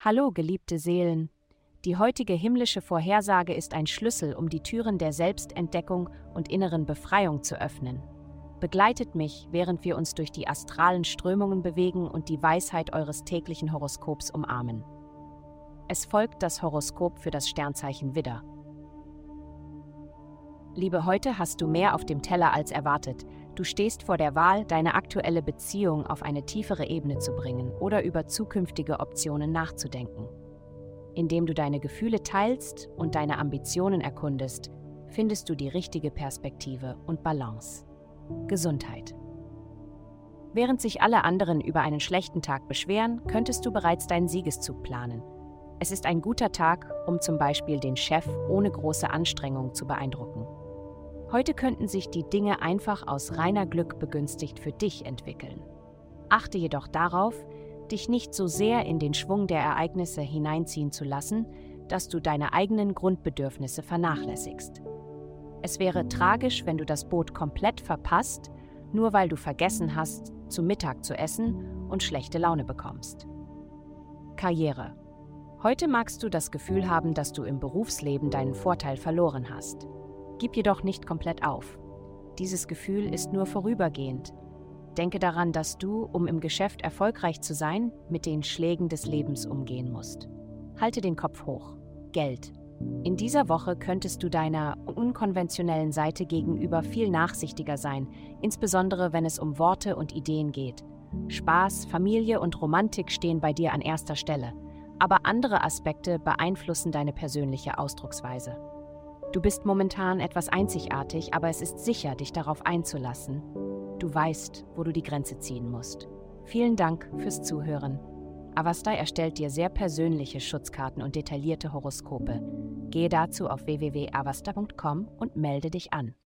Hallo, geliebte Seelen. Die heutige himmlische Vorhersage ist ein Schlüssel, um die Türen der Selbstentdeckung und inneren Befreiung zu öffnen. Begleitet mich, während wir uns durch die astralen Strömungen bewegen und die Weisheit eures täglichen Horoskops umarmen. Es folgt das Horoskop für das Sternzeichen Widder. Liebe, heute hast du mehr auf dem Teller als erwartet. Du stehst vor der Wahl, deine aktuelle Beziehung auf eine tiefere Ebene zu bringen oder über zukünftige Optionen nachzudenken. Indem du deine Gefühle teilst und deine Ambitionen erkundest, findest du die richtige Perspektive und Balance. Gesundheit. Während sich alle anderen über einen schlechten Tag beschweren, könntest du bereits deinen Siegeszug planen. Es ist ein guter Tag, um zum Beispiel den Chef ohne große Anstrengung zu beeindrucken. Heute könnten sich die Dinge einfach aus reiner Glück begünstigt für dich entwickeln. Achte jedoch darauf, dich nicht so sehr in den Schwung der Ereignisse hineinziehen zu lassen, dass du deine eigenen Grundbedürfnisse vernachlässigst. Es wäre tragisch, wenn du das Boot komplett verpasst, nur weil du vergessen hast, zu Mittag zu essen und schlechte Laune bekommst. Karriere. Heute magst du das Gefühl haben, dass du im Berufsleben deinen Vorteil verloren hast. Gib jedoch nicht komplett auf. Dieses Gefühl ist nur vorübergehend. Denke daran, dass du, um im Geschäft erfolgreich zu sein, mit den Schlägen des Lebens umgehen musst. Halte den Kopf hoch. Geld. In dieser Woche könntest du deiner unkonventionellen Seite gegenüber viel nachsichtiger sein, insbesondere wenn es um Worte und Ideen geht. Spaß, Familie und Romantik stehen bei dir an erster Stelle, aber andere Aspekte beeinflussen deine persönliche Ausdrucksweise. Du bist momentan etwas einzigartig, aber es ist sicher, dich darauf einzulassen. Du weißt, wo du die Grenze ziehen musst. Vielen Dank fürs Zuhören. Avastai erstellt dir sehr persönliche Schutzkarten und detaillierte Horoskope. Gehe dazu auf www.avasta.com und melde dich an.